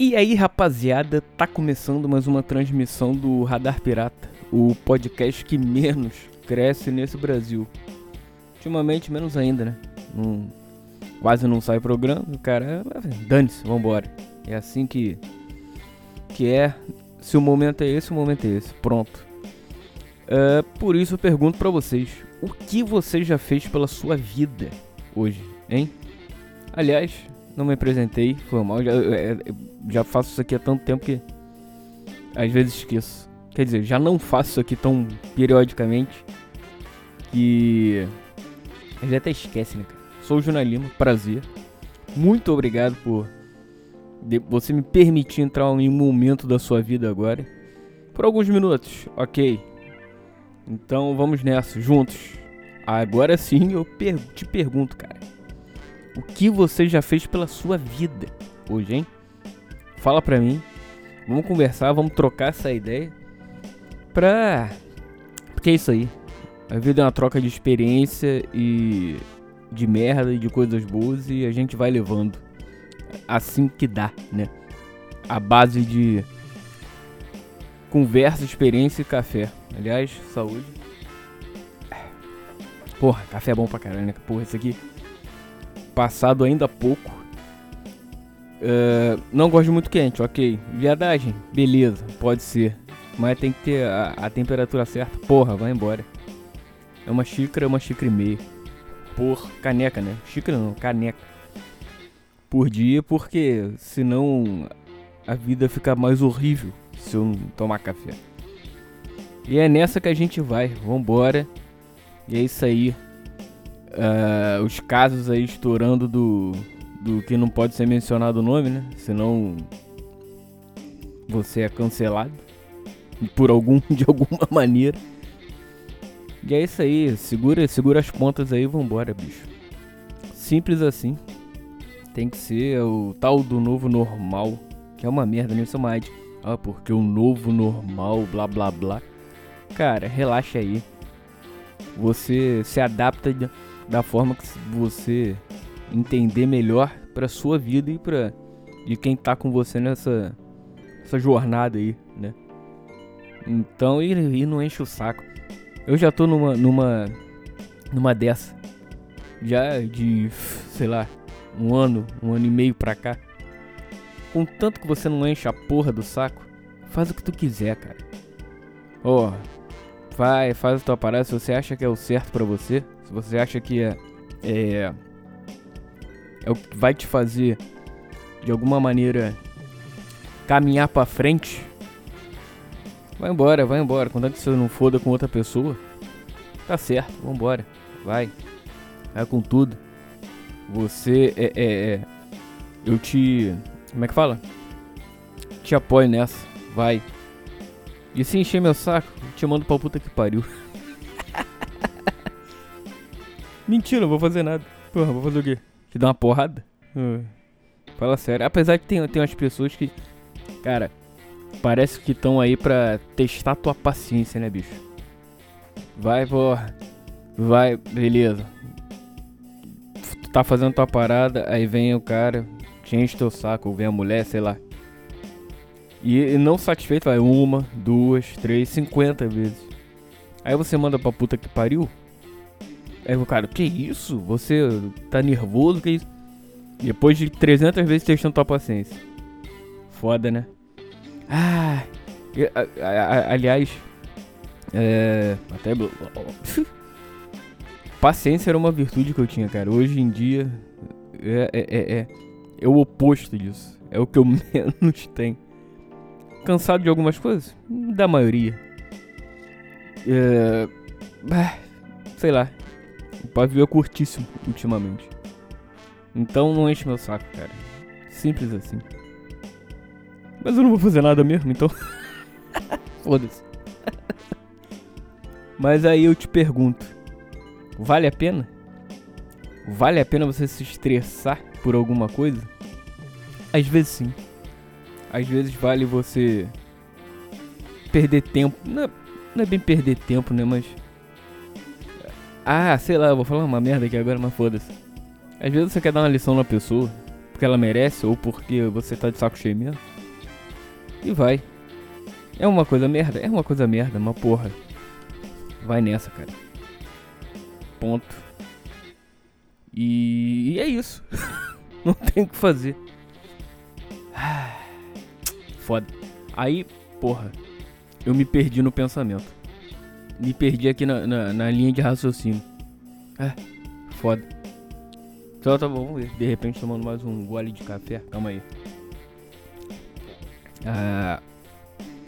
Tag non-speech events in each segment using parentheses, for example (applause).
E aí, rapaziada, tá começando mais uma transmissão do Radar Pirata, o podcast que menos cresce nesse Brasil. Ultimamente, menos ainda, né? Quase não sai programa, o cara, dane-se, vambora. É assim que, que é. Se o momento é esse, o momento é esse. Pronto. Uh, por isso eu pergunto para vocês: o que você já fez pela sua vida hoje, hein? Aliás, não me apresentei, foi mal. Já, é, já faço isso aqui há tanto tempo que às vezes esqueço. Quer dizer, já não faço isso aqui tão periodicamente que. Gente até esquece, né, cara? Sou o Juna Lima, prazer. Muito obrigado por você me permitir entrar em um momento da sua vida agora. Por alguns minutos, ok. Então vamos nessa, juntos. Agora sim eu te pergunto, cara. O que você já fez pela sua vida hoje, hein? Fala pra mim. Vamos conversar, vamos trocar essa ideia. Pra. Porque é isso aí. A vida é uma troca de experiência e. de merda e de coisas boas e a gente vai levando. Assim que dá, né? A base de. Conversa, experiência e café. Aliás, saúde. Porra, café é bom pra caralho, né? Porra, esse aqui passado ainda há pouco. Uh, não gosto muito quente, ok. Viadagem, beleza, pode ser. Mas tem que ter a, a, temperatura certa. Porra, vai embora. É uma xícara, é uma xícara e meia. Por caneca, né? Xícara não, caneca. Por dia, porque senão a vida fica mais horrível se eu não tomar café. E é nessa que a gente vai. Vambora. E é isso aí uh, os casos aí estourando do, do que não pode ser mencionado o nome, né? Senão você é cancelado por algum (laughs) de alguma maneira. E é isso aí, segura, segura as pontas aí, vambora, bicho. Simples assim. Tem que ser o tal do novo normal, que é uma merda, nem sou mais. Ah, porque o novo normal, blá blá blá. Cara, relaxa aí. Você se adapta da forma que você entender melhor para sua vida e para de quem tá com você nessa essa jornada aí, né? Então, e, e não enche o saco. Eu já tô numa numa numa dessa. Já de, sei lá, um ano, um ano e meio pra cá. Contanto que você não enche a porra do saco, faz o que tu quiser, cara. Ó, oh, vai, faz a tua parada se você acha que é o certo para você se você acha que é, é, é o que vai te fazer de alguma maneira caminhar para frente, vai embora, vai embora. Contanto que você não foda com outra pessoa, tá certo, vambora, vai, vai com tudo. Você é, é, é, eu te, como é que fala? Te apoio nessa, vai. E se encher meu saco, te mando pra puta que pariu. (laughs) Mentira, não vou fazer nada. Porra, vou fazer o quê? Te dar uma porrada? Uh, fala sério. Apesar de tem, tem umas pessoas que. Cara, parece que estão aí pra testar tua paciência, né, bicho? Vai, porra. Vai, beleza. Tu tá fazendo tua parada, aí vem o cara, te enche teu saco, ou vem a mulher, sei lá. E, e não satisfeito, vai uma, duas, três, cinquenta vezes. Aí você manda pra puta que pariu. Aí o cara, que isso? Você tá nervoso? Que isso? Depois de 300 vezes testando tua paciência. Foda, né? Ah, aliás, é, até (laughs) paciência era uma virtude que eu tinha, cara. Hoje em dia é, é, é, é, é o oposto disso. É o que eu (laughs) menos tenho. Cansado de algumas coisas? Da maioria. É, sei lá, o pavio é curtíssimo ultimamente. Então não enche meu saco, cara. Simples assim. Mas eu não vou fazer nada mesmo, então. (laughs) Foda-se. Mas aí eu te pergunto: vale a pena? Vale a pena você se estressar por alguma coisa? Às vezes sim. Às vezes vale você perder tempo. Não é, não é bem perder tempo, né? Mas ah, sei lá, eu vou falar uma merda aqui agora, mas foda-se. Às vezes você quer dar uma lição na pessoa, porque ela merece ou porque você tá de saco cheio mesmo. E vai. É uma coisa merda? É uma coisa merda, mas porra. Vai nessa, cara. Ponto. E, e é isso. (laughs) Não tem o que fazer. (sighs) Foda. Aí, porra, eu me perdi no pensamento. Me perdi aqui na, na, na linha de raciocínio. É, foda. Então tá bom, vamos ver. De repente tomando mais um gole de café. Calma aí. Ah,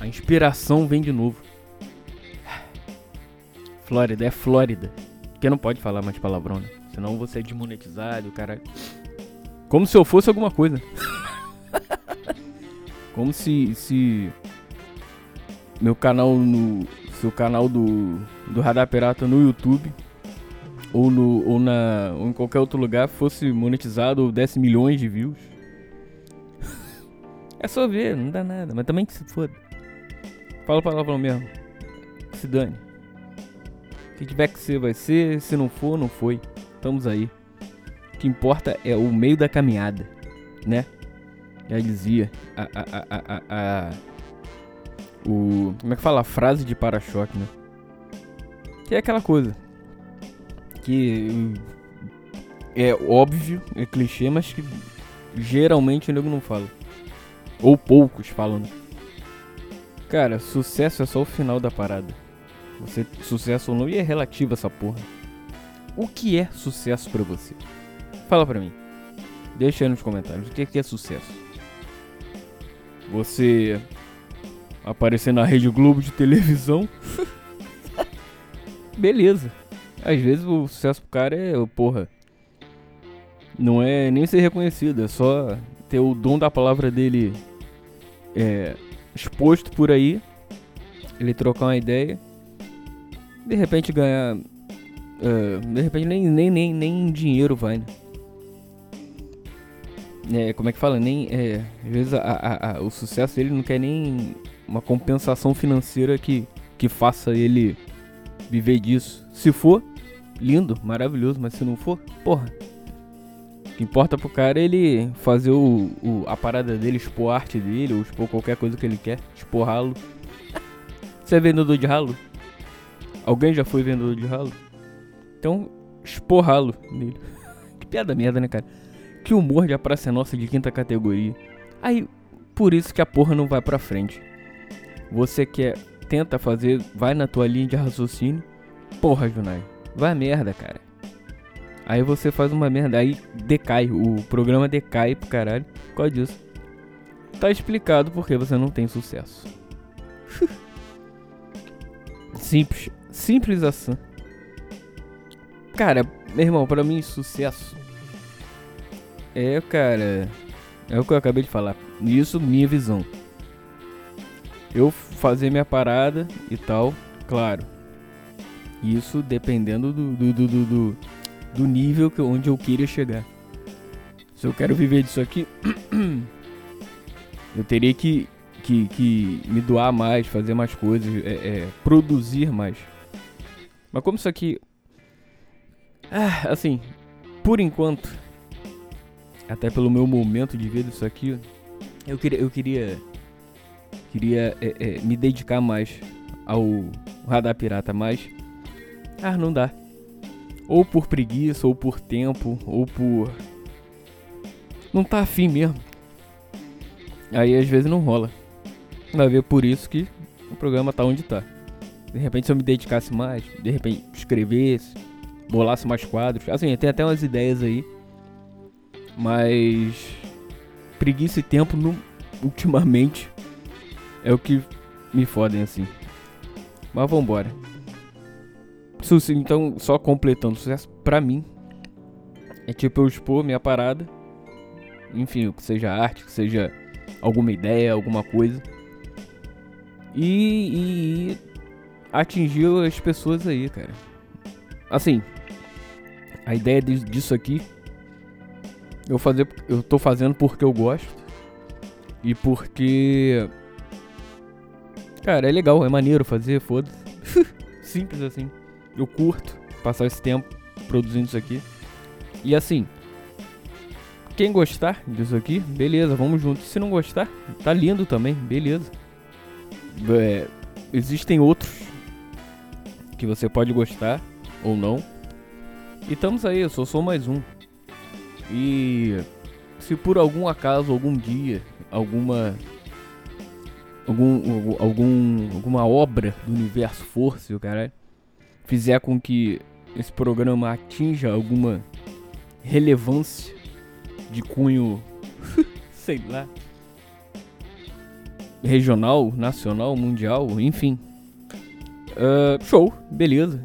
a inspiração vem de novo. Flórida, é Flórida. Porque não pode falar mais palavrão, né? Senão você é desmonetizado, cara. Como se eu fosse alguma coisa. (laughs) Como se, se meu canal no seu canal do do Radar Pirata no YouTube ou no ou na ou em qualquer outro lugar fosse monetizado ou desse milhões de views. (laughs) é só ver, não dá nada, mas também que se foda. Fala palavrão mesmo. Se dane. Se tiver que ser, vai ser. Se não for, não foi. Estamos aí. O que importa é o meio da caminhada, né? Já dizia a, a, a, a, a, o como é que fala a frase de para-choque, né? Que é aquela coisa que é óbvio, é clichê, mas que geralmente o nego não fala. Ou poucos falam. Né? Cara, sucesso é só o final da parada. Você sucesso ou não e é relativo essa porra. O que é sucesso para você? Fala pra mim. Deixa aí nos comentários o que é sucesso você aparecer na Rede Globo de televisão. (laughs) Beleza. Às vezes o sucesso pro cara é, porra, não é nem ser reconhecido, é só ter o dom da palavra dele é, exposto por aí, ele trocar uma ideia, de repente ganhar, uh, de repente nem, nem, nem, nem dinheiro vai, né? é, como é que fala? Nem, é, às vezes a, a, a, o sucesso dele não quer nem uma compensação financeira que, que faça ele viver disso. Se for, lindo, maravilhoso, mas se não for, porra. O que importa pro cara é ele fazer o, o, a parada dele, expor a arte dele, ou expor qualquer coisa que ele quer, expor ralo. Você é vendedor de ralo? Alguém já foi vendedor de ralo? Então, expor ralo nele. (laughs) que piada merda, né, cara? Que humor de a Praça é Nossa de quinta categoria. Aí, por isso que a porra não vai pra frente. Você quer, tenta fazer, vai na tua linha de raciocínio. Porra, Junai, vai merda, cara. Aí você faz uma merda, aí decai, o programa decai pro caralho. Qual disso? Tá explicado porque você não tem sucesso. (laughs) Simples, simples assim. Cara, meu irmão, para mim sucesso é, cara. É o que eu acabei de falar. Isso, minha visão. Eu fazer minha parada e tal, claro. Isso dependendo do, do, do, do, do nível que, onde eu queira chegar. Se eu quero viver disso aqui, (clears throat) eu teria que, que, que me doar mais, fazer mais coisas, é, é, produzir mais. Mas como isso aqui. Ah, assim, por enquanto até pelo meu momento de vida isso aqui, eu queria, eu queria, queria é, é, me dedicar mais ao radar pirata, mas ah, não dá. Ou por preguiça, ou por tempo, ou por não tá afim mesmo. Aí às vezes não rola. Vai ver por isso que o programa tá onde tá. De repente se eu me dedicasse mais, de repente escrevesse, bolasse mais quadros. Assim, tem até umas ideias aí mas preguiça e tempo ultimamente é o que me fodem assim. Mas vambora. Então, só completando sucesso pra mim. É tipo eu expor minha parada. Enfim, que seja arte, que seja alguma ideia, alguma coisa. E, e atingir as pessoas aí, cara. Assim, a ideia disso aqui eu fazer, eu tô fazendo porque eu gosto e porque cara, é legal, é maneiro fazer, foda-se. (laughs) Simples assim. Eu curto passar esse tempo produzindo isso aqui. E assim, Quem gostar disso aqui, beleza, vamos juntos. Se não gostar, tá lindo também, beleza. É, existem outros que você pode gostar ou não. E estamos aí, eu só sou mais um. E se por algum acaso, algum dia, alguma algum, algum alguma obra do universo força, o cara fizer com que esse programa atinja alguma relevância de cunho, (laughs) sei lá, regional, nacional, mundial, enfim. Uh, show, beleza.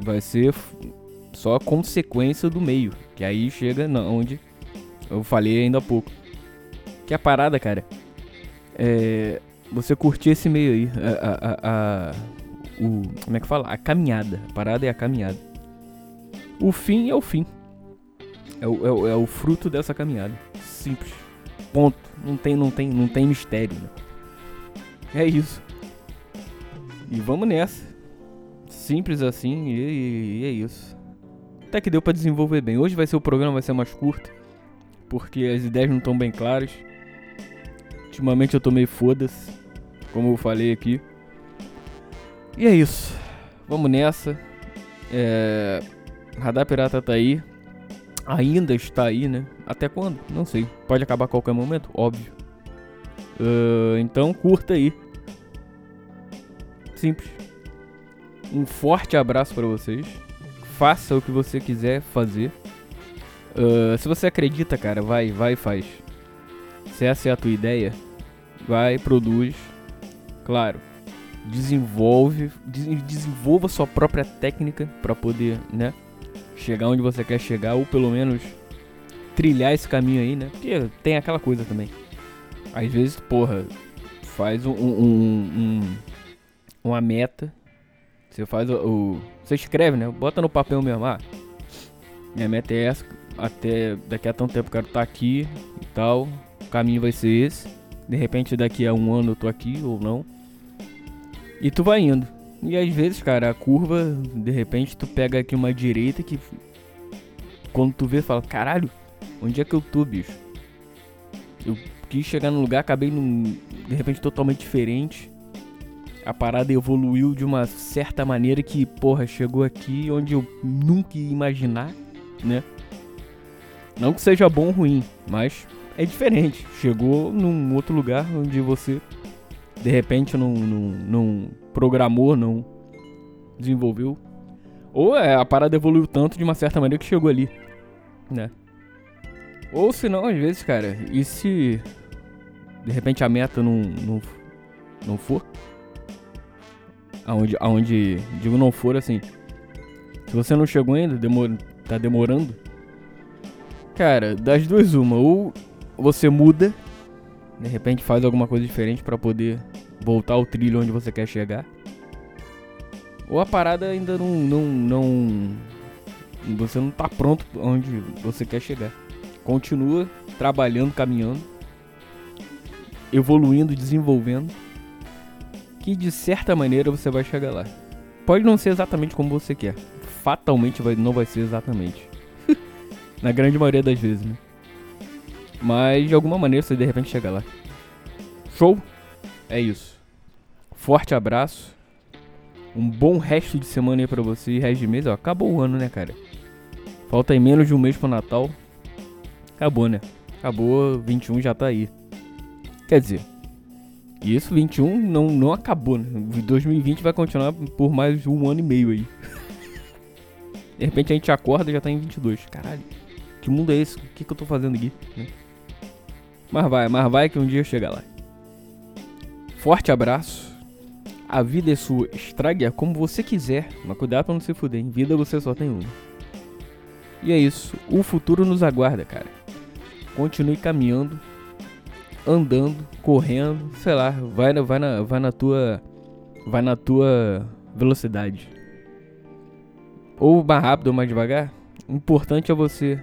Vai ser só consequência do meio. Que aí chega na onde eu falei ainda há pouco. Que a parada, cara, é você curtir esse meio aí. A, a, a, o, como é que fala? A caminhada. A parada é a caminhada. O fim é o fim. É o, é o, é o fruto dessa caminhada. Simples. Ponto. Não tem, não tem, não tem mistério. Né? É isso. E vamos nessa. Simples assim e, e é isso. Até que deu para desenvolver bem. Hoje vai ser o programa vai ser mais curto, porque as ideias não estão bem claras. Ultimamente eu tô meio foda-se, como eu falei aqui. E é isso. Vamos nessa. É... Radar Pirata tá aí ainda está aí, né? Até quando? Não sei. Pode acabar a qualquer momento? Óbvio. Uh, então curta aí. Simples. Um forte abraço para vocês. Faça o que você quiser fazer. Uh, se você acredita, cara, vai, vai e faz. Se essa é a tua ideia, vai, produz. Claro, desenvolve, desenvolva sua própria técnica para poder, né? chegar onde você quer chegar, ou pelo menos trilhar esse caminho aí, né? Porque tem aquela coisa também. Às vezes, porra, faz um, um, um uma meta. Você faz o, o, Você escreve, né? Bota no papel mesmo. Ah, minha meta é essa. Até daqui a tanto tempo eu quero estar tá aqui e tal. O caminho vai ser esse. De repente, daqui a um ano eu tô aqui ou não. E tu vai indo. E às vezes, cara, a curva, de repente, tu pega aqui uma direita que. Quando tu vê, fala: caralho, onde é que eu tô, bicho? Eu quis chegar num lugar, acabei num. De repente, totalmente diferente. A parada evoluiu de uma certa maneira que, porra, chegou aqui onde eu nunca ia imaginar, né? Não que seja bom ou ruim, mas é diferente. Chegou num outro lugar onde você de repente não, não, não programou, não desenvolveu. Ou é, a parada evoluiu tanto de uma certa maneira que chegou ali, né? Ou se não, às vezes, cara, e se de repente a meta não, não, não for? Aonde, aonde, digo não for, assim, se você não chegou ainda, demor, tá demorando, cara, das duas uma, ou você muda, de repente faz alguma coisa diferente para poder voltar ao trilho onde você quer chegar. Ou a parada ainda não, não, não. Você não tá pronto onde você quer chegar. Continua trabalhando, caminhando, evoluindo, desenvolvendo. Que de certa maneira você vai chegar lá. Pode não ser exatamente como você quer. Fatalmente vai, não vai ser exatamente. (laughs) Na grande maioria das vezes, né? Mas de alguma maneira você de repente chega lá. Show? É isso. Forte abraço. Um bom resto de semana aí pra você. Resto de mês, ó. Acabou o ano, né, cara? Falta aí menos de um mês pro Natal. Acabou, né? Acabou, 21 já tá aí. Quer dizer, isso 21 não, não acabou, né? 2020 vai continuar por mais um ano e meio aí. (laughs) De repente a gente acorda e já tá em 22. Caralho, que mundo é esse? O que, que eu tô fazendo aqui? Mas vai, mas vai que um dia chega lá. Forte abraço. A vida é sua, estrague-a como você quiser, mas cuidado pra não se fuder. Em vida você só tem uma. E é isso. O futuro nos aguarda, cara. Continue caminhando, andando, correndo, sei lá, vai, vai, na, vai na tua. Vai na tua velocidade. Ou mais rápido ou mais devagar. O importante é você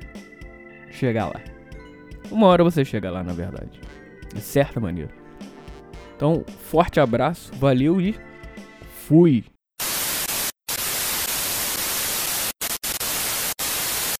chegar lá. Uma hora você chega lá, na verdade. De certa maneira. Então, forte abraço, valeu e fui!